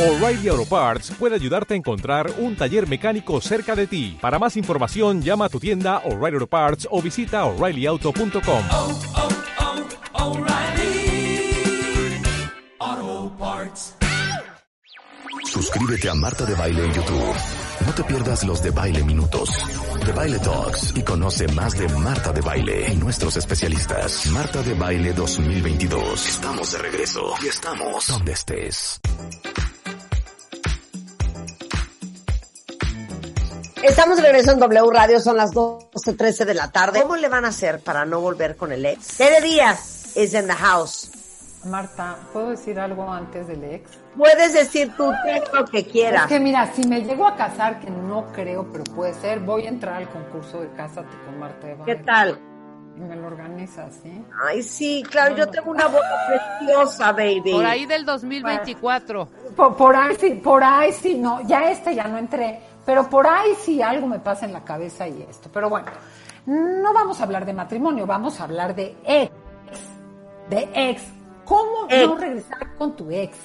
O'Reilly Auto Parts puede ayudarte a encontrar un taller mecánico cerca de ti. Para más información, llama a tu tienda O'Reilly Auto Parts o visita oreillyauto.com. oh, oh, Parts. Suscríbete a Marta de Baile en YouTube. No te pierdas los de Baile Minutos, de Baile Talks y conoce más de Marta de Baile y nuestros especialistas. Marta de Baile 2022. Estamos de regreso y estamos donde estés. Estamos de regreso en W Radio, son las 12.13 de la tarde. ¿Cómo le van a hacer para no volver con el ex? Tere Díaz is in the house. Marta, ¿puedo decir algo antes del ex? Puedes decir tú lo que quieras. Es que mira, si me llego a casar, que no creo, pero puede ser, voy a entrar al concurso de Cásate con Marta Eva. ¿Qué tal? Y me lo organizas, ¿sí? Ay, sí, claro, yo tengo una boca preciosa, baby. Por ahí del 2024. Por, por ahí sí, por ahí sí, no, ya este ya no entré, pero por ahí sí algo me pasa en la cabeza y esto. Pero bueno, no vamos a hablar de matrimonio, vamos a hablar de ex, de ex. ¿Cómo Ex. no regresar con tu ex?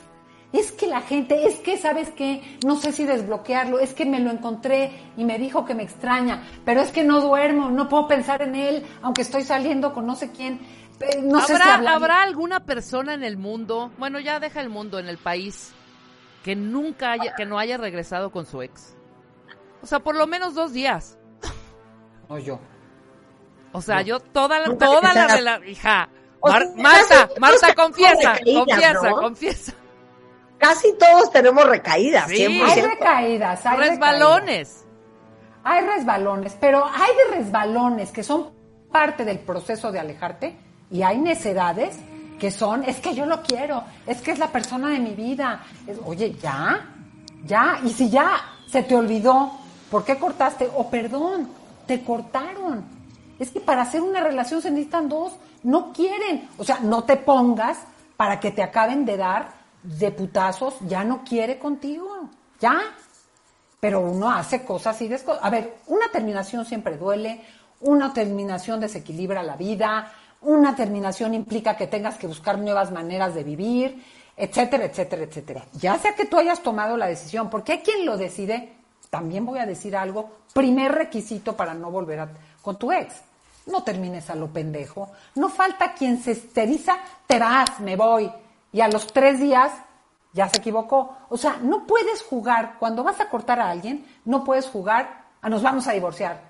Es que la gente, es que, ¿sabes qué? No sé si desbloquearlo, es que me lo encontré y me dijo que me extraña, pero es que no duermo, no puedo pensar en él, aunque estoy saliendo con no sé quién. Eh, No sé si ¿Habrá, hablar- ¿Habrá alguna persona en el mundo, bueno, ya deja el mundo, en el país, que nunca haya, que no haya regresado con su ex? O sea, por lo menos dos días. No yo. O sea, yo toda la, Nunca toda la la hija. O Mar- sea, Marta, casi Marta, confiesa, recaídas, confiesa, ¿no? confiesa. Casi todos tenemos recaídas, Sí. 100%. Hay recaídas, hay recaídas. Resbalones. Hay resbalones, pero hay de resbalones que son parte del proceso de alejarte y hay necedades que son, es que yo lo quiero, es que es la persona de mi vida. Es, Oye, ya, ya, y si ya se te olvidó, ¿por qué cortaste? O perdón, te cortaron. Es que para hacer una relación se necesitan dos, no quieren. O sea, no te pongas para que te acaben de dar de putazos, ya no quiere contigo, ya pero uno hace cosas y descosas. A ver, una terminación siempre duele, una terminación desequilibra la vida, una terminación implica que tengas que buscar nuevas maneras de vivir, etcétera, etcétera, etcétera. Ya sea que tú hayas tomado la decisión, porque hay quien lo decide, también voy a decir algo, primer requisito para no volver a- con tu ex. No termines a lo pendejo. No falta quien se esteriza, te vas, me voy. Y a los tres días ya se equivocó. O sea, no puedes jugar, cuando vas a cortar a alguien, no puedes jugar a nos vamos a divorciar,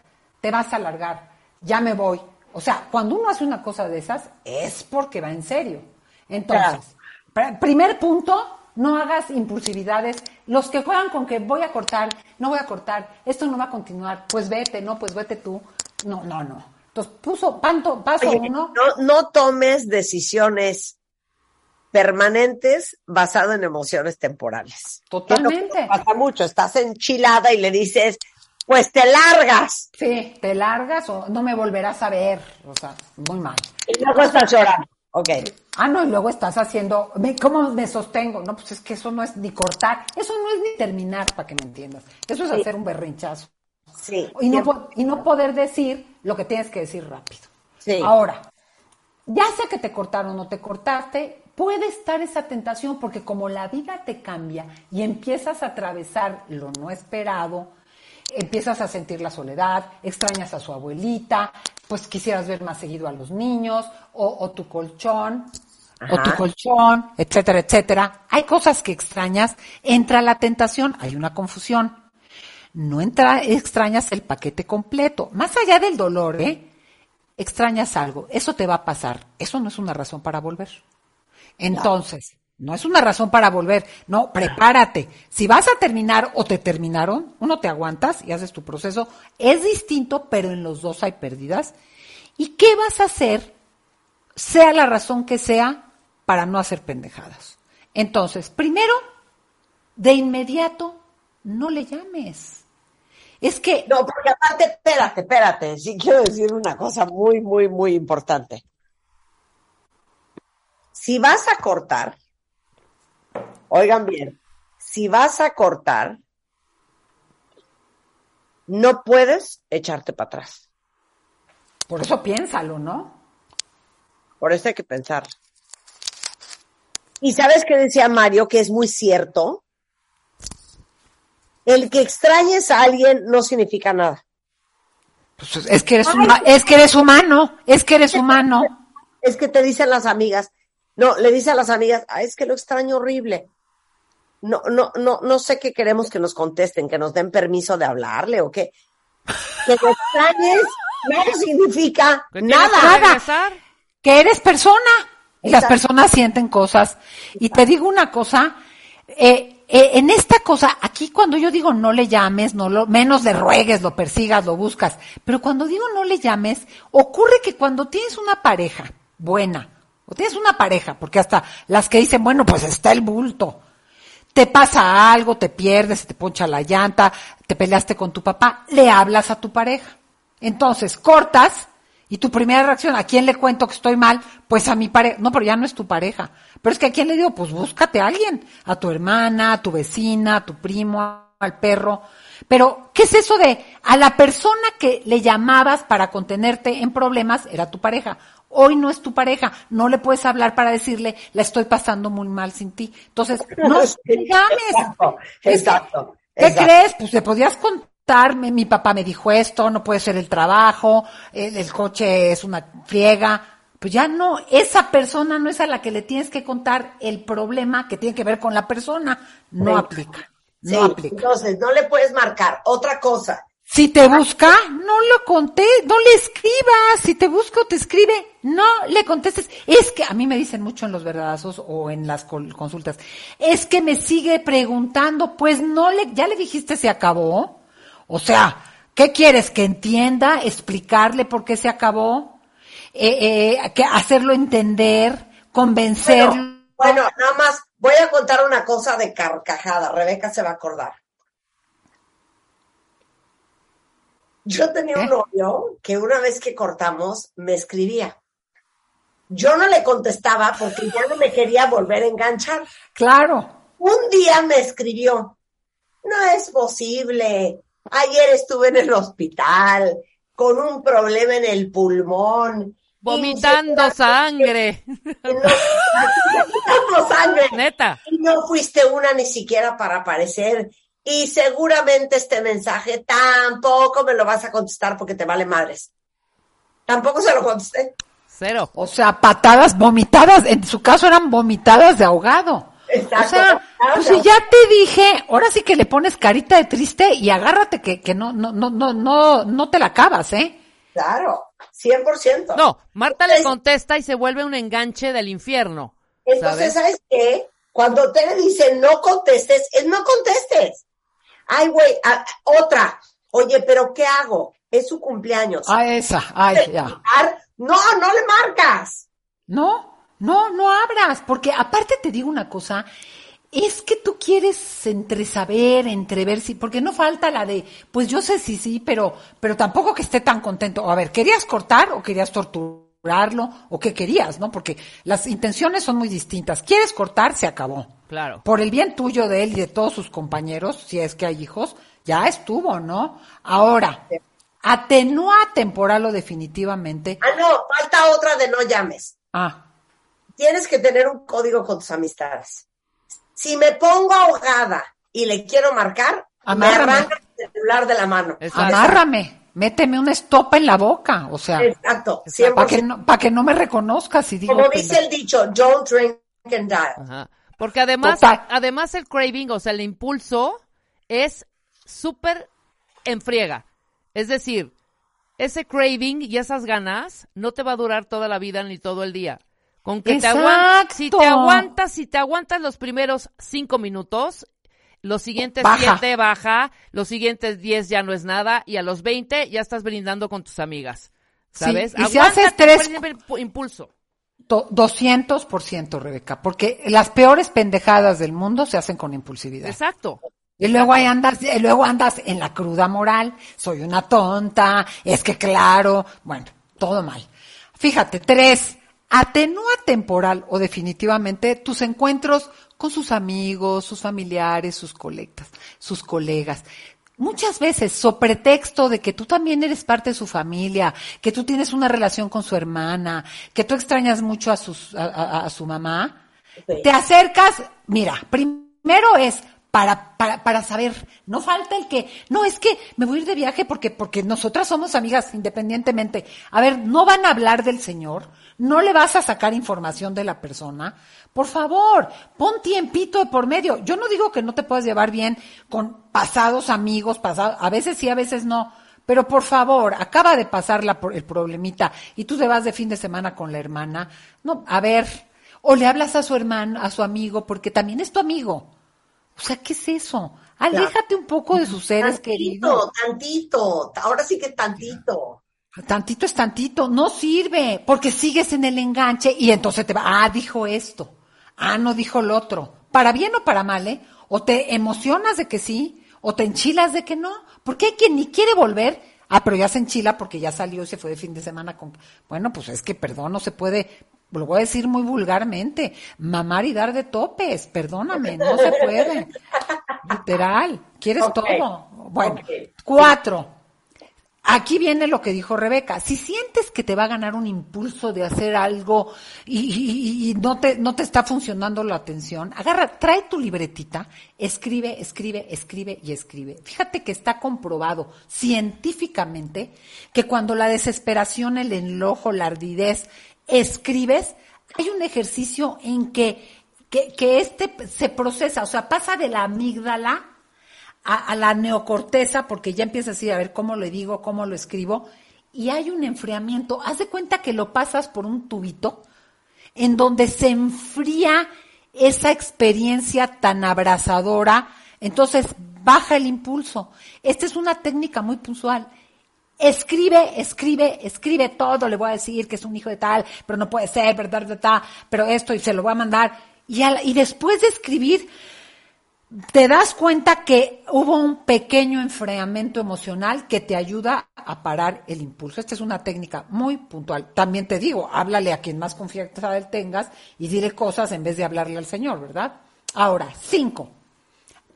te vas a largar, ya me voy. O sea, cuando uno hace una cosa de esas, es porque va en serio. Entonces, pr- primer punto, no hagas impulsividades. Los que juegan con que voy a cortar, no voy a cortar, esto no va a continuar, pues vete, no, pues vete tú. No, no, no. Entonces, puso, panto, paso Oye, uno. no, no tomes decisiones permanentes basado en emociones temporales. Totalmente. Pasa mucho, estás enchilada y le dices, pues te largas. Sí, te largas o no me volverás a ver. O sea, muy mal. Y luego estás llorando. Ok. Ah, no, y luego estás haciendo, ¿cómo me sostengo? No, pues es que eso no es ni cortar, eso no es ni terminar, para que me entiendas. Eso es Sí. hacer un berrinchazo. Sí. Y no, y no poder decir lo que tienes que decir rápido. Sí. Ahora, ya sea que te cortaron o no te cortaste, puede estar esa tentación porque como la vida te cambia y empiezas a atravesar lo no esperado, empiezas a sentir la soledad, extrañas a su abuelita, pues quisieras ver más seguido a los niños o, o tu colchón. O tu colchón, etcétera, etcétera. Hay cosas que extrañas, entra la tentación, hay una confusión no entra, extrañas el paquete completo. Más allá del dolor, ¿eh? Extrañas algo. Eso te va a pasar. Eso no es una razón para volver. Entonces, no es una razón para volver. No, prepárate. Si vas a terminar o te terminaron, uno te aguantas y haces tu proceso. Es distinto, pero en los dos hay pérdidas. ¿Y qué vas a hacer, sea la razón que sea, para no hacer pendejadas? Entonces, primero, de inmediato, no le llames. Es que No, porque aparte, espérate, espérate, sí quiero decir una cosa muy, muy, muy importante. Si vas a cortar, oigan bien, si vas a cortar, no puedes echarte para atrás. por eso piénsalo, ¿no? Por eso hay que pensar. Y sabes qué decía Mario, que es muy cierto. El que extrañes a alguien no significa nada. Pues es que eres es que eres humano, es que eres humano. Es que te dicen las amigas, no, le dice a las amigas, "Ah, es que lo extraño horrible. No, no, no, no sé qué queremos que nos contesten, que nos den permiso de hablarle o qué. Que lo extrañes no significa ¿Que tienes nada. que Nada. que eres persona y las personas sienten cosas. Y te digo una cosa, eh, eh, en esta cosa, aquí cuando yo digo no le llames, no lo, menos le ruegues, lo persigas, lo buscas, pero cuando digo no le llames, ocurre que cuando tienes una pareja buena, o tienes una pareja, porque hasta las que dicen, bueno, pues está el bulto, te pasa algo, te pierdes, te poncha la llanta, te peleaste con tu papá, le hablas a tu pareja. Entonces, cortas y tu primera reacción, ¿a quién le cuento que estoy mal? Pues a mi pareja. No, pero ya no es tu pareja. Pero es que a quién le digo, pues búscate a alguien, a tu hermana, a tu vecina, a tu primo, al perro. Pero, ¿qué es eso de a la persona que le llamabas para contenerte en problemas era tu pareja? Hoy no es tu pareja, no le puedes hablar para decirle, la estoy pasando muy mal sin ti. Entonces, no le llames. Exacto, exacto. ¿Qué exacto. crees? Pues le podías contarme, mi papá me dijo esto, no puede ser el trabajo, el, el coche es una friega. Pues ya no, esa persona no es a la que le tienes que contar el problema que tiene que ver con la persona. No Sí. aplica. No Sí, aplica. entonces no le puedes marcar. Otra cosa, Si te busca, no lo conté, no le escribas. Si te busca o te escribe, no le contestes. Es que a mí me dicen mucho en los verdadazos o en las consultas. Es que me sigue preguntando, pues no le, ya le dijiste se acabó. O sea, ¿qué quieres? Que entienda, explicarle por qué se acabó, eh, eh, que hacerlo entender, convencerlo. Bueno, bueno, nada más voy a contar una cosa de carcajada. Rebeca se va a acordar. Yo tenía un ¿Qué? novio que una vez que cortamos me escribía. Yo no le contestaba porque ya no me quería volver a enganchar. Claro. Un día me escribió, no es posible. Ayer estuve en el hospital con un problema en el pulmón. Vomitando sangre. no- sangre. Neta. Y no fuiste una ni siquiera para aparecer. Y seguramente este mensaje tampoco me lo vas a contestar porque te vale madres. Tampoco se lo contesté. Cero. O sea, patadas, vomitadas, en su caso eran vomitadas de ahogado. Exacto. O sea, pues si ya te dije, ahora sí que le pones carita de triste y agárrate que, que no, no, no, no, no, no te la acabas, ¿eh? Claro, 100%. No, Marta le Entonces- contesta y se vuelve un enganche del infierno. Entonces, ¿Sabes? ¿sabes qué? Cuando te dicen no contestes, es no contestes. Ay, güey, otra. Oye, pero ¿qué hago? Es su cumpleaños. Ah, esa, ay, ya. No, no le marcas. No, no, no abras, porque aparte te digo una cosa, es que tú quieres entre saber, entrever, sí, porque no falta la de, pues yo sé sí, sí, pero, pero tampoco que esté tan contento. A ver, ¿querías cortar o querías torturarlo o qué querías, no? Porque las intenciones son muy distintas. ¿Quieres cortar? Se acabó. Claro. Por el bien tuyo de él y de todos sus compañeros, si es que hay hijos, ya estuvo, ¿no? Ahora, atenúa temporal o definitivamente. Ah, no, falta otra de no llames. Ah, Tienes que tener un código con tus amistades. Si me pongo ahogada y le quiero marcar, Amárrame. me arranca el celular de la mano. Exacto. amárrame, méteme una estopa en la boca, o sea, Exacto, para que 100%. no, pa' que no me reconozcas y digo, Como dice el dicho, don't drink and dial. Ajá. Porque además, Total. además el craving, o sea, el impulso es súper en friega. Es decir, ese craving y esas ganas no te va a durar toda la vida ni todo el día. Con que te aguantas, si te aguantas, si te aguantas los primeros cinco minutos, los siguientes Baja. siete baja, los siguientes diez ya no es nada, y a los veinte ya estás brindando con tus amigas. Sí, ¿Sabes? y si haces tres- impulso. To- 200%, Rebeca, porque las peores pendejadas del mundo se hacen con impulsividad. Exacto. Y luego ahí andas, y luego andas en la cruda moral, soy una tonta, es que claro, bueno, todo mal. Fíjate, tres, atenúa temporal o definitivamente tus encuentros con sus amigos, sus familiares, sus colectas, sus colegas. Muchas veces, so pretexto de que tú también eres parte de su familia, que tú tienes una relación con su hermana, que tú extrañas mucho a, sus, a, a- a su mamá, Sí. te acercas, mira, primero es para, para, para saber. No falta el que, no, es que me voy a ir de viaje porque, porque nosotras somos amigas independientemente. A ver, no van a hablar del Señor, no le vas a sacar información de la persona. Por favor, pon tiempito de por medio. Yo no digo que no te puedas llevar bien con pasados amigos, pasados, a veces sí, a veces no. Pero por favor, acaba de pasar la, el problemita y tú te vas de fin de semana con la hermana. No, a ver, o le hablas a su hermano, a su amigo, porque también es tu amigo. O sea, ¿qué es eso? Aléjate un poco de sus seres queridos. Tantito, tantito, ahora sí que tantito. Tantito es tantito, no sirve, porque sigues en el enganche y entonces te va, ah, dijo esto, ah, no dijo lo otro. Para bien o para mal, ¿eh? O te emocionas de que sí, o te enchilas de que no. Porque hay quien ni quiere volver. Ah, pero ya se enchila porque ya salió y se fue de fin de semana con. Bueno, pues es que perdón, no se puede. Lo voy a decir muy vulgarmente. Mamar y dar de topes. Perdóname, no se puede. Literal. Quieres todo. Bueno, cuatro. Aquí viene lo que dijo Rebeca. Si sientes que te va a ganar un impulso de hacer algo y, y- y no te, no te está funcionando la atención, agarra, trae tu libretita, escribe, escribe, escribe y escribe. Fíjate que está comprobado científicamente que cuando la desesperación, el enojo, la ardidez, escribes, hay un ejercicio en que, que, este se procesa, o sea, pasa de la amígdala a, la neocorteza, porque ya empiezas a decir, a ver cómo le digo, cómo lo escribo, y hay un enfriamiento. Haz de cuenta que lo pasas por un tubito en donde se enfría esa experiencia tan abrazadora, entonces baja el impulso. Esta es una técnica muy puntual. Escribe, escribe, escribe todo, le voy a decir que es un hijo de tal, pero no puede ser, verdad, pero esto y se lo voy a mandar. Y, y después de escribir, te das cuenta que hubo un pequeño enfriamiento emocional que te ayuda a parar el impulso. Esta es una técnica muy puntual. También te digo, háblale a quien más confianza tengas y dile cosas en vez de hablarle al Señor, ¿verdad? Ahora, cinco.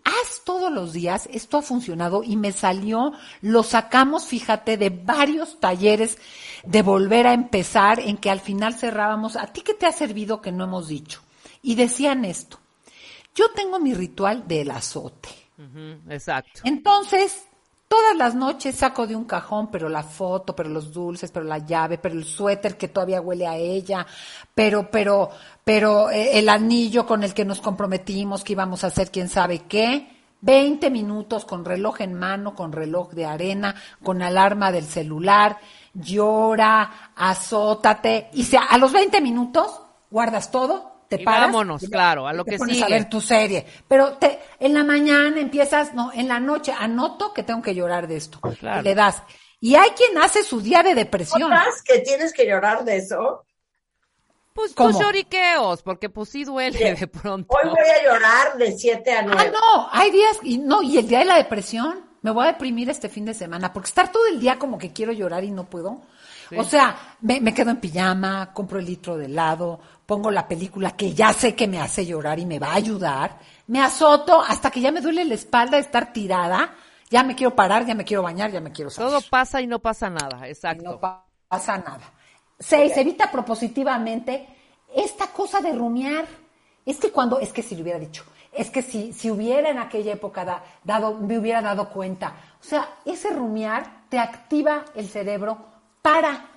Haz todos los días, esto ha funcionado y me salió, lo sacamos, fíjate, de varios talleres de volver a empezar en que al final cerrábamos, ¿a ti qué te ha servido que no hemos dicho? Y decían esto, yo tengo mi ritual del azote. Exacto. Entonces, todas las noches saco de un cajón, pero la foto, pero los dulces, pero la llave, pero el suéter que todavía huele a ella, pero, pero, pero eh, el anillo con el que nos comprometimos que íbamos a hacer quién sabe qué. 20 minutos con reloj en mano, con reloj de arena, con alarma del celular, llora, azótate, y se- a los 20 minutos guardas todo, te Y paras. vámonos, y ya, claro, a lo te que pones a sigue. ver tu serie. Pero te, en la mañana empiezas, no, en la noche anoto que tengo que llorar de esto. Claro. Y le das. Y hay quien hace su día de depresión. ¿Notas que tienes que llorar de eso? Pues ¿Cómo? tus lloriqueos, porque pues sí duele de pronto. Hoy voy a llorar de 7 a 9. Ah, no, hay días, y no, y el día de la depresión, me voy a deprimir este fin de semana, porque estar todo el día como que quiero llorar y no puedo. O sea, me, me quedo en pijama, compro el litro de helado, pongo la película que ya sé que me hace llorar y me va a ayudar, me azoto hasta que ya me duele la espalda de estar tirada, ya me quiero parar, ya me quiero bañar, ya me quiero salir. Todo pasa y no pasa nada, y exacto. no pa- pasa nada. Seis, evita propositivamente esta cosa de rumiar. Es que cuando, es que si le hubiera dicho, es que si, si hubiera en aquella época da- dado, me hubiera dado cuenta. O sea, ese rumiar te activa el cerebro para.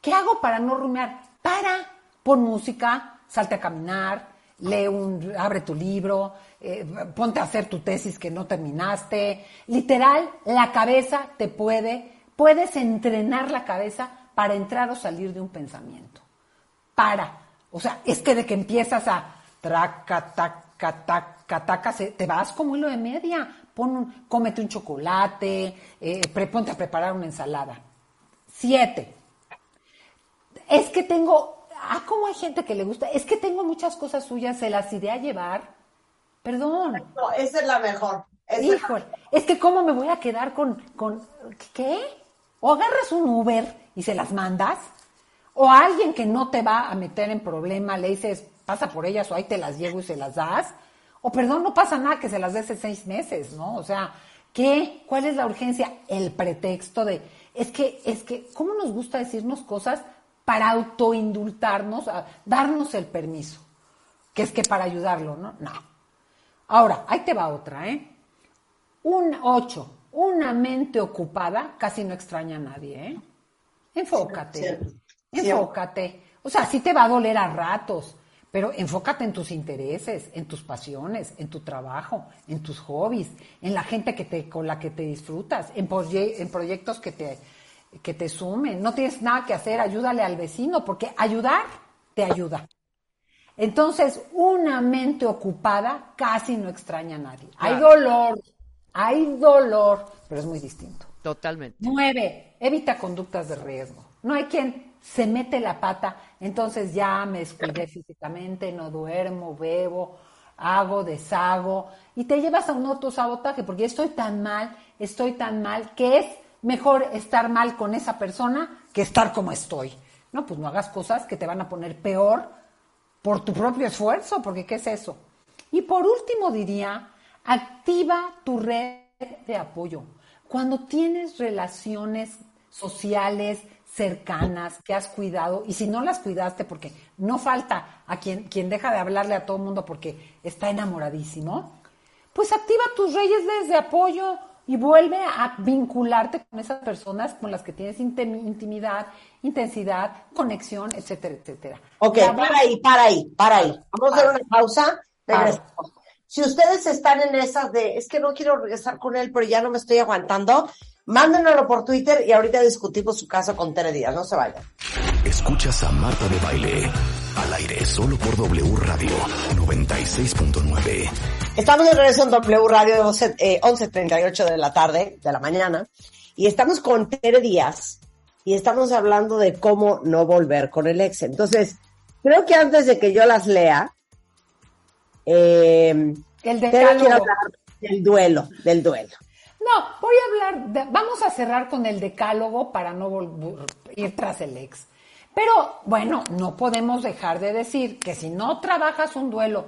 ¿Qué hago para no rumiar? Para. Pon música, salte a caminar, lee un, abre tu libro, eh, ponte a hacer tu tesis que no terminaste. Literal, la cabeza te puede, puedes entrenar la cabeza para entrar o salir de un pensamiento. Para. O sea, es que de que empiezas a traca, taca, taca, taca, te vas como hilo de media. Pon un- cómete un chocolate, eh, ponte a preparar una ensalada. Siete. Es que tengo, ah, como hay gente que le gusta, es que tengo muchas cosas suyas, se las iré a llevar. Perdón. No, esa es la mejor. Esa Híjole, es que cómo me voy a quedar con, con, ¿qué? O agarras un Uber y se las mandas, o a alguien que no te va a meter en problema, le dices, pasa por ellas o ahí te las llevo y se las das, o perdón, no pasa nada que se las des en seis meses, ¿no? O sea, ¿qué? ¿Cuál es la urgencia? El pretexto de, es que, es que, ¿cómo nos gusta decirnos cosas para autoindultarnos, a darnos el permiso? Que es que para ayudarlo, ¿no? No. Ahora, ahí te va otra, ¿eh? Un 8, una mente ocupada casi no extraña a nadie, ¿eh? Enfócate, enfócate. O sea, sí te va a doler a ratos, pero enfócate en tus intereses, en tus pasiones, en tu trabajo, en tus hobbies, en la gente que te, con la que te disfrutas, en, proye- en proyectos que te, que te sumen. No tienes nada que hacer, ayúdale al vecino, porque ayudar te ayuda. Entonces, una mente ocupada casi no extraña a nadie. Hay dolor, hay dolor, pero es muy distinto. Totalmente. Nueve, evita conductas de riesgo. No hay quien se mete la pata, entonces ya me descuidé físicamente, no duermo, bebo, hago, deshago, y te llevas a un autosabotaje, porque estoy tan mal, estoy tan mal, que es mejor estar mal con esa persona que estar como estoy. No, pues no hagas cosas que te van a poner peor por tu propio esfuerzo, porque ¿qué es eso? Y por último diría, activa tu red de apoyo. Cuando tienes relaciones sociales cercanas que has cuidado, y si no las cuidaste, porque no falta a quien, quien deja de hablarle a todo el mundo porque está enamoradísimo, pues activa tus redes de apoyo y vuelve a vincularte con esas personas con las que tienes intim- intimidad, intensidad, conexión, etcétera, etcétera. Ok, para ahí, para ahí, para ahí. Vamos a hacer una pausa. Regresamos. Si ustedes están en esas de, es que no quiero regresar con él, pero ya no me estoy aguantando, mándenoslo por Twitter y ahorita discutimos su caso con Tere Díaz. No se vayan. Escuchas a Marta de Baile. Al aire solo por W Radio 96.9. Estamos de regreso en W Radio 11, eh, 11.38 de la tarde, de la mañana, y estamos con Tere Díaz y estamos hablando de cómo no volver con el ex. Entonces, creo que antes de que yo las lea, eh, El Tere quiere hablar del duelo, del duelo. No, voy a hablar, de- vamos a cerrar con el decálogo para no ir tras el ex. Pero bueno, no podemos dejar de decir que si no trabajas un duelo,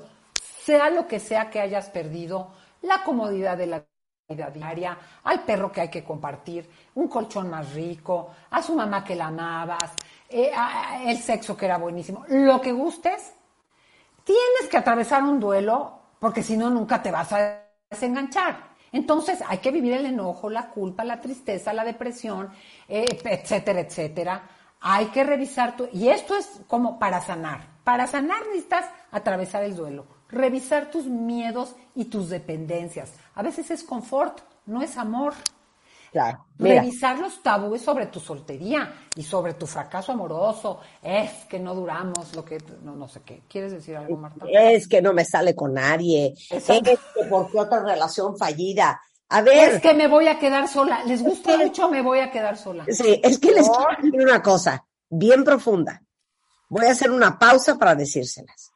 sea lo que sea que hayas perdido, la comodidad de la vida diaria, al perro que hay que compartir, un colchón más rico, a su mamá que la amabas, eh, el sexo que era buenísimo, lo que gustes, tienes que atravesar un duelo porque si no nunca te vas a desenganchar. Entonces hay que vivir el enojo, la culpa, la tristeza, la depresión, eh, etcétera, etcétera. Hay que revisar tu... Y esto es como para sanar. Para sanar necesitas atravesar el duelo, revisar tus miedos y tus dependencias. A veces es confort, no es amor. Claro. Revisar los tabúes sobre tu soltería y sobre tu fracaso amoroso. Es que no duramos lo que... No, no sé qué. ¿Quieres decir algo, Marta? es que no me sale con nadie. Exacto. Es que porque otra relación fallida. A ver, Es que me voy a quedar sola. Les gusta mucho, me voy a quedar sola. sí, es que les quiero decir una cosa bien profunda. Voy a hacer una pausa para decírselas.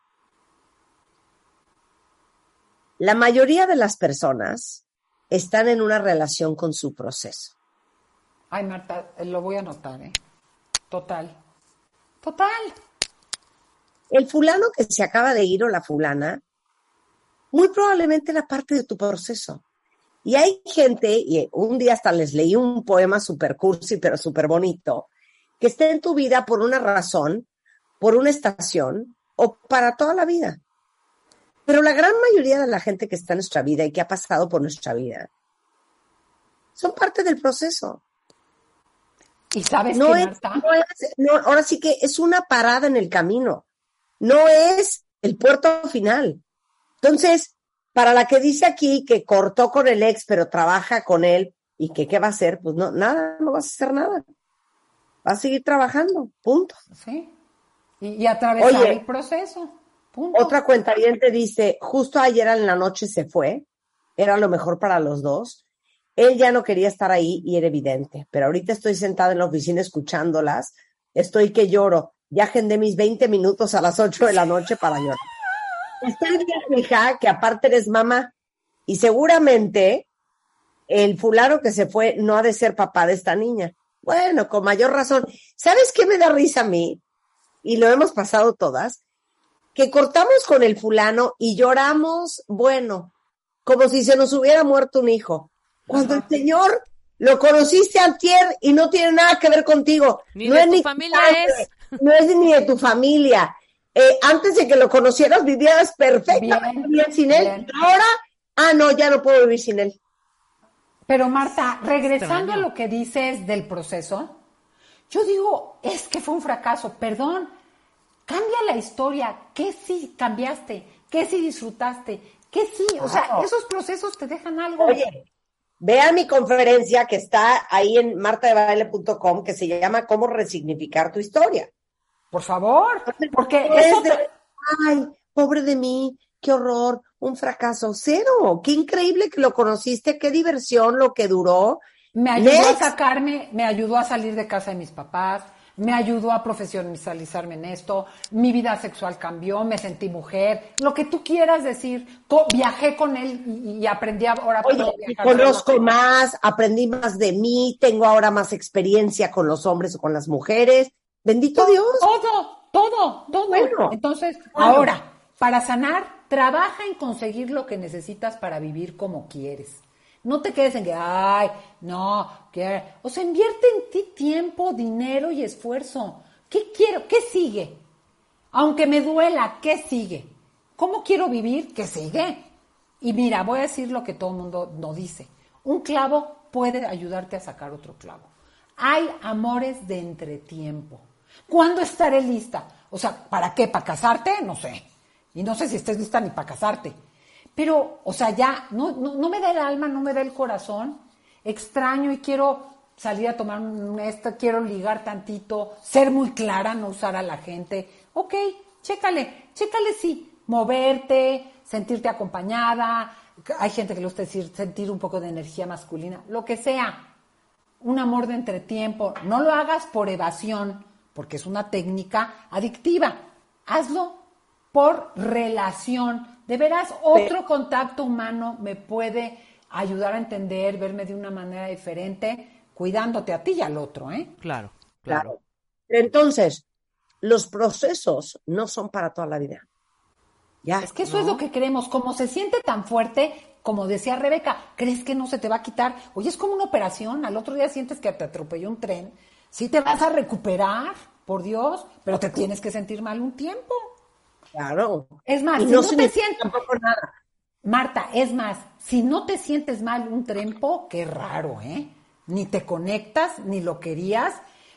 La mayoría de las personas están en una relación con su proceso. Ay, Marta, eh, lo voy a anotar, ¿eh? Total. Total. El fulano que se acaba de ir o la fulana, muy probablemente era parte de tu proceso. Y hay gente, y un día hasta les leí un poema super cursi, pero súper bonito, que está en tu vida por una razón, por una estación o para toda la vida. Pero la gran mayoría de la gente que está en nuestra vida y que ha pasado por nuestra vida son parte del proceso. Y sabes No qué, es, Marta, no es- no, ahora sí que es una parada en el camino, no es el puerto final. Entonces, para la que dice aquí que cortó con el ex, pero trabaja con él y que qué va a hacer, pues no, nada, no vas a hacer nada. Vas a seguir trabajando, punto. sí. Y, y atravesar Oye, el proceso. Punto. Otra cuenta dice, justo ayer en la noche se fue, era lo mejor para los dos. Él ya no quería estar ahí y era evidente, pero ahorita estoy sentada en la oficina escuchándolas, estoy que lloro. Ya agendé mis 20 minutos a las 8 de la noche para llorar. Estoy bien, hija, que aparte eres mamá y seguramente el fulano que se fue no ha de ser papá de esta niña. Bueno, con mayor razón. ¿Sabes qué me da risa a mí? Y lo hemos pasado todas que cortamos con el fulano y lloramos, bueno, como si se nos hubiera muerto un hijo. Cuando el Señor lo conociste antier y no tiene nada que ver contigo. Ni no de es tu ni familia es. No es ni de tu familia. Eh, antes de que lo conocieras vivías perfectamente bien, Bien, sin él. bien. Ahora Ah, no, ya no puedo vivir sin él. Pero Marta, regresando Extraño. a lo que dices del proceso, yo digo, es que fue un fracaso, perdón, cambia la historia, ¿qué sí cambiaste? ¿Qué sí disfrutaste? ¿Qué sí? O sea, Claro. esos procesos te dejan algo. Oye, vea mi conferencia que está ahí en martadebaile.com que se llama Cómo resignificar tu historia. Por favor, porque eso de, te- ay, pobre de mí, qué horror, un fracaso. Cero, qué increíble que lo conociste, qué diversión lo que duró. me ayudó a sacarme, me ayudó a salir de casa de mis papás, me ayudó a profesionalizarme en esto, mi vida sexual cambió, me sentí mujer, lo que tú quieras decir, Co- viajé con él y, y aprendí ahora Oye, conozco más, aprendí más de mí, tengo ahora más experiencia con los hombres o con las mujeres. Bendito Dios. Todo, todo, todo. Bueno. Entonces, Bueno. ahora, para sanar, trabaja en conseguir lo que necesitas para vivir como quieres. No te quedes en que, ay, no, que, o sea, invierte en ti tiempo, dinero y esfuerzo. ¿Qué quiero? ¿Qué sigue? Aunque me duela, ¿qué sigue? ¿Cómo quiero vivir? ¿Qué sigue? Y mira, voy a decir lo que todo el mundo no dice. Un clavo puede ayudarte a sacar otro clavo. Hay amores de entretiempo. ¿Cuándo estaré lista? O sea, ¿para qué? ¿Para casarte? No sé. Y no sé si estés lista ni para casarte. Pero, o sea, ya, no, no, no me da el alma, no me da el corazón. Extraño y quiero salir a tomar un esto, quiero ligar tantito, ser muy clara, no usar a la gente. Ok, chécale, chécale sí, moverte, sentirte acompañada. Hay gente que le gusta decir sentir un poco de energía masculina, lo que sea. Un amor de entretiempo. No lo hagas por evasión, porque es una técnica adictiva. Hazlo por relación. De veras, otro contacto humano me puede ayudar a entender, verme de una manera diferente, cuidándote a ti y al otro, ¿eh? Claro, Claro. claro. Entonces, los procesos no son para toda la vida. Ya. Es que eso ¿no? es lo que queremos. Como se siente tan fuerte, como decía Rebeca, ¿crees que no se te va a quitar? Oye, es como una operación. Al otro día sientes que te atropelló un tren. Sí te vas a recuperar, por Dios, pero te tienes que sentir mal un tiempo. Claro. Es más, Y si no no, te sientes... tampoco nada. Marta, es más, si no te sientes mal un tiempo, qué raro, ¿eh? Ni te conectas, ni lo querías,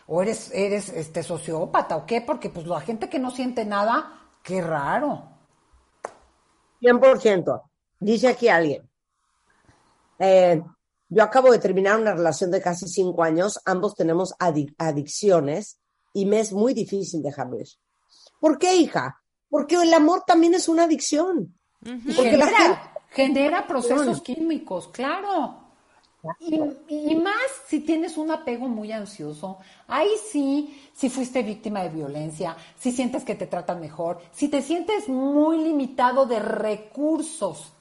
o eres, eres este sociópata o qué, porque pues la gente que no siente nada, qué raro. 100%. Dice aquí alguien. eh, yo acabo de terminar una relación de casi cinco años. Ambos tenemos adic- adicciones y me es muy difícil dejarlo ir. ¿Por qué, hija? Porque el amor también es una adicción. Porque la genera, gente- genera procesos químicos, claro. Y, y más si tienes un apego muy ansioso, ahí sí, si fuiste víctima de violencia, si sientes que te tratan mejor, si te sientes muy limitado de recursos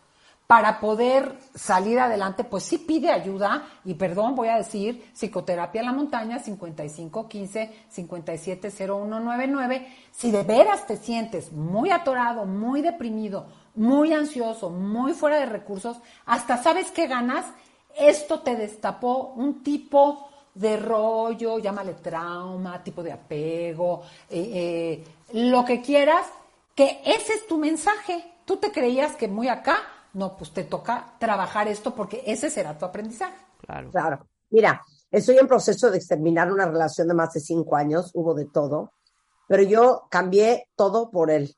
para poder salir adelante, pues sí pide ayuda y perdón, voy a decir, psicoterapia a la montaña 5515 570199. Si de veras te sientes muy atorado, muy deprimido, muy ansioso, muy fuera de recursos, hasta sabes que ganas, esto te destapó un tipo de rollo, llámale trauma, tipo de apego, eh, eh, lo que quieras, que ese es tu mensaje. Tú te creías que muy acá, no, pues te toca trabajar esto porque ese será tu aprendizaje. Claro. Claro. Mira, estoy en proceso de exterminar una relación de más de cinco años, hubo de todo, pero yo cambié todo por él.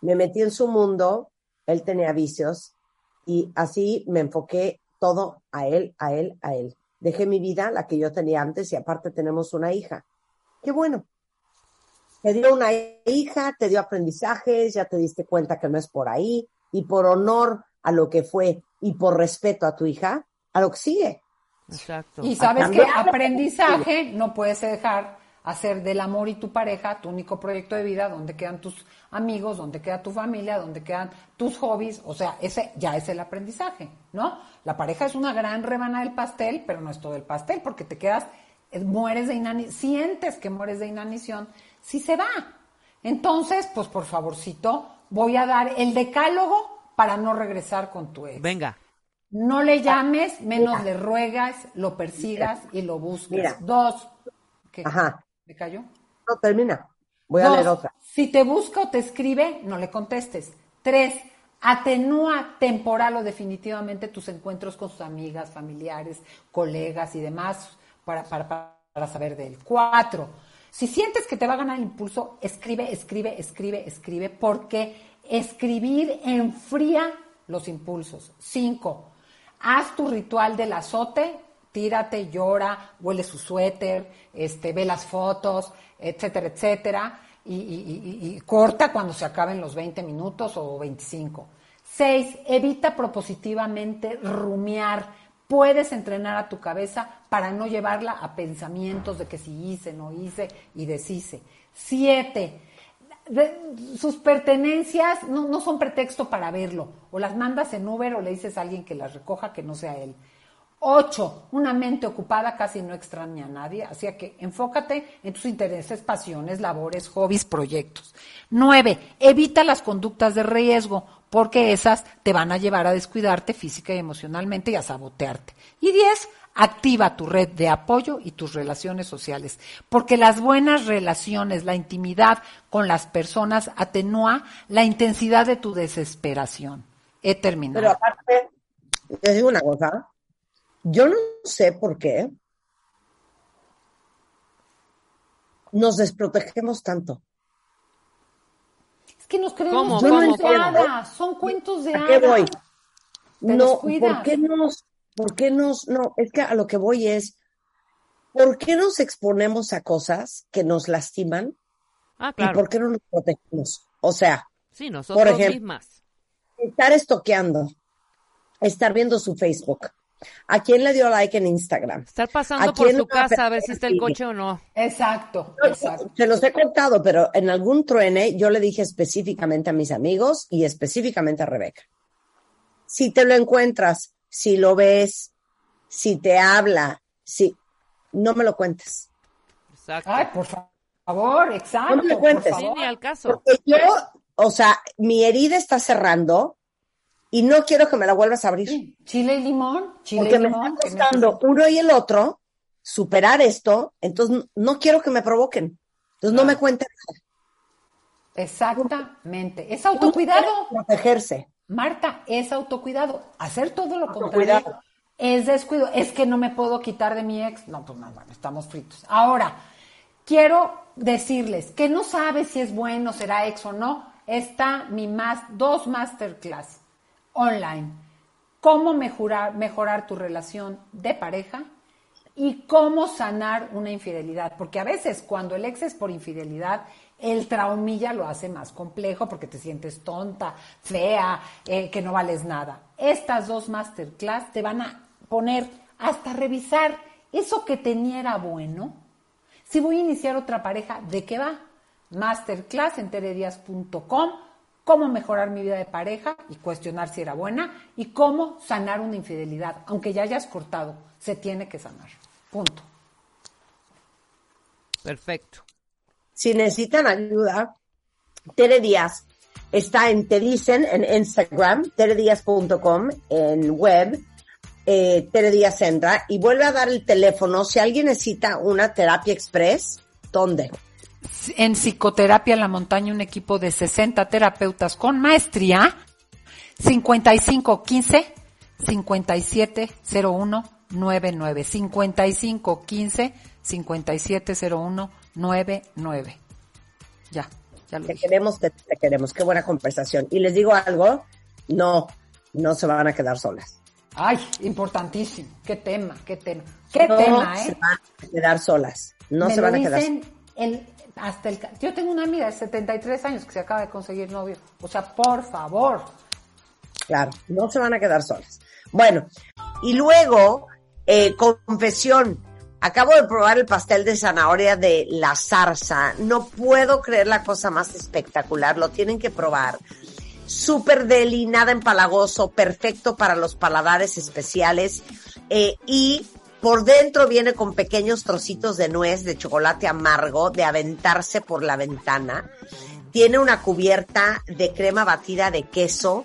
Me metí en su mundo, él tenía vicios y así me enfoqué todo a él, a él, a él. Dejé mi vida, la que yo tenía antes, y aparte tenemos una hija. Qué bueno. Te dio una hija, te dio aprendizajes, ya te diste cuenta que no es por ahí, y por honor a lo que fue y por respeto a tu hija, a lo que sigue. Exacto. Y sabes que aprendizaje no puedes dejar hacer del amor y tu pareja tu único proyecto de vida, donde quedan tus amigos, donde queda tu familia, donde quedan tus hobbies, o sea, ese ya es el aprendizaje, ¿no? La pareja es una gran rebana del pastel, pero no es todo el pastel, porque te quedas, eh, mueres de inanición, sientes que mueres de inanición, si se va. Entonces, pues por favorcito, voy a dar el decálogo para no regresar con tu ex. Venga. No le llames, menos le ruegas, lo persigas y lo busques. Mira. Dos. ¿Qué? Ajá. ¿Me cayó? No, termina. Voy a leer otra. Si te busca o te escribe, no le contestes. Tres, Atenúa temporal o definitivamente tus encuentros con sus amigas, familiares, colegas y demás para, para, para saber de él. Cuatro, si sientes que te va a ganar el impulso, escribe, escribe, escribe, escribe, porque escribir enfría los impulsos. Cinco, haz tu ritual del azote, tírate, llora, huele su suéter, este, ve las fotos, etcétera, etcétera, y, corta cuando se acaben los 20 minutos o 25. Seis, evita propositivamente rumiar. Puedes entrenar a tu cabeza para no llevarla a pensamientos de que si hice, no hice y deshice. Siete, sus pertenencias no, no son pretexto para verlo. O las mandas en Uber o le dices a alguien que las recoja que no sea él. Ocho, una mente ocupada casi no extraña a nadie, así que enfócate en tus intereses, pasiones, labores, hobbies, proyectos. Nueve, evita las conductas de riesgo, porque esas te van a llevar a descuidarte física y emocionalmente y a sabotearte. Y diez, activa tu red de apoyo y tus relaciones sociales, porque las buenas relaciones, la intimidad con las personas atenúa la intensidad de tu desesperación. He terminado. Pero aparte, te digo una cosa, yo no sé por qué nos desprotegemos tanto. Es que nos creemos ¿Cómo, cuentos cómo, hadas, son cuentos de ¿A hadas. qué voy? Te No, descuidas. ¿por qué nos, por qué nos, no, es que a lo que voy es, ¿por qué nos exponemos a cosas que nos lastiman Ah, y claro. por qué no nos protegemos? O sea, Sí, nosotros ejemplo, mismas. estar estoqueando, estar viendo su Facebook. ¿A quién le dio like en Instagram? Estar ¿A pasando por su casa a ver si está el coche o no. Exacto, exacto. Se los he contado, pero en algún truene yo le dije específicamente a mis amigos y específicamente a Rebeca. Si te lo encuentras, si lo ves, si te habla, si no me lo cuentes. Exacto. Ay, por fa- favor, exacto. No me por cuentes. Sí, favor. ni al caso. Porque yo, o sea, mi herida está cerrando y no quiero que me la vuelvas a abrir. Chile y limón, chile Porque y me limón. está que costando uno y el otro superar esto, entonces no quiero que me provoquen. Entonces no me cuenten. Exactamente. Es autocuidado. Protegerse. Marta, es autocuidado. Hacer todo lo Autocuidado. contrario es descuido. Es que no me puedo quitar de mi ex. No, pues no, bueno, estamos fritos. Ahora, quiero decirles que no sabes si es bueno, será ex o no. Está mi más, dos masterclass online. Cómo mejorar, mejorar tu relación de pareja y cómo sanar una infidelidad. Porque a veces cuando el ex es por infidelidad, el traumilla lo hace más complejo porque te sientes tonta, fea, eh, que no vales nada. Estas dos masterclass te van a poner hasta revisar eso que tenía era bueno. Si voy a iniciar otra pareja, ¿de qué va? Masterclass en cómo mejorar mi vida de pareja y cuestionar si era buena y cómo sanar una infidelidad. Aunque ya hayas cortado, se tiene que sanar. Punto. Perfecto. Si necesitan ayuda, Tere Díaz está en Te Dicen en Instagram, teredias.com en web, eh, Tere Díaz entra y vuelve a dar el teléfono. Si alguien necesita una terapia express, ¿dónde? En psicoterapia la montaña, un equipo de 60 terapeutas con maestría, 5515 570199 5515 570199 Ya, ya lo Te dije. queremos, te, te queremos. Qué buena conversación. Y les digo algo, no, no se van a quedar solas. Ay, importantísimo. Qué tema, qué tema. Qué no tema, se ¿eh? van a quedar solas. No Me se van a quedar el, hasta el... Yo tengo una amiga de 73 años que se acaba de conseguir novio. O sea, por favor. Claro, no se van a quedar solas. Bueno, y luego, eh, confesión. Acabo de probar el pastel de zanahoria de la zarza. No puedo creer la cosa más espectacular. Lo tienen que probar. Súper deli, nada empalagoso, perfecto para los paladares especiales. eh, y por dentro viene con pequeños trocitos de nuez, de chocolate amargo, de aventarse por la ventana. Tiene una cubierta de crema batida de queso,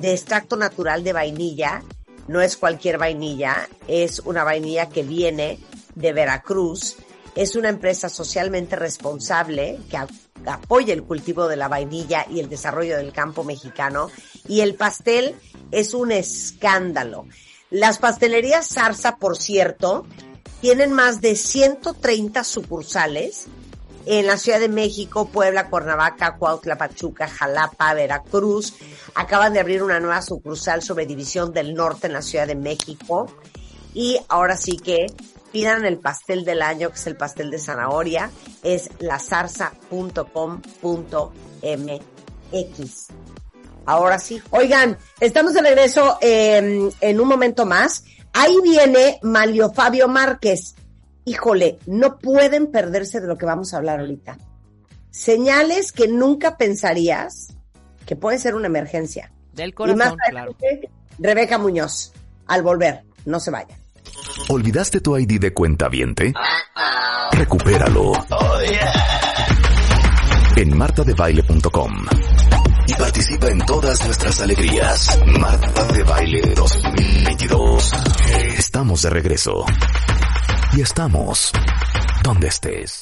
de extracto natural de vainilla. No es cualquier vainilla, es una vainilla que viene de Veracruz. Es una empresa socialmente responsable que apoya el cultivo de la vainilla y el desarrollo del campo mexicano y el pastel es un escándalo. Las pastelerías Zarza, por cierto, tienen más de 130 sucursales en la Ciudad de México, Puebla, Cuernavaca, Cuautla, Pachuca, Jalapa, Veracruz. Acaban de abrir una nueva sucursal sobre División del Norte en la Ciudad de México. Y ahora sí que pidan el pastel del año, que es el pastel de zanahoria, es lazarza.com.mx. Ahora sí. Oigan, estamos de regreso eh, en un momento más. Ahí viene Malio Fabio Márquez. Híjole, no pueden perderse de lo que vamos a hablar ahorita. Señales que nunca pensarías que puede ser una emergencia. Del y más corazón, claro. Rebeca Muñoz, al volver, no se vayan. ¿Olvidaste tu ID de cuenta viente? Recupéralo. En martadebaile.com. Y participa en todas nuestras alegrías. Marta de Baile 2022. Estamos de regreso. Y estamos donde estés.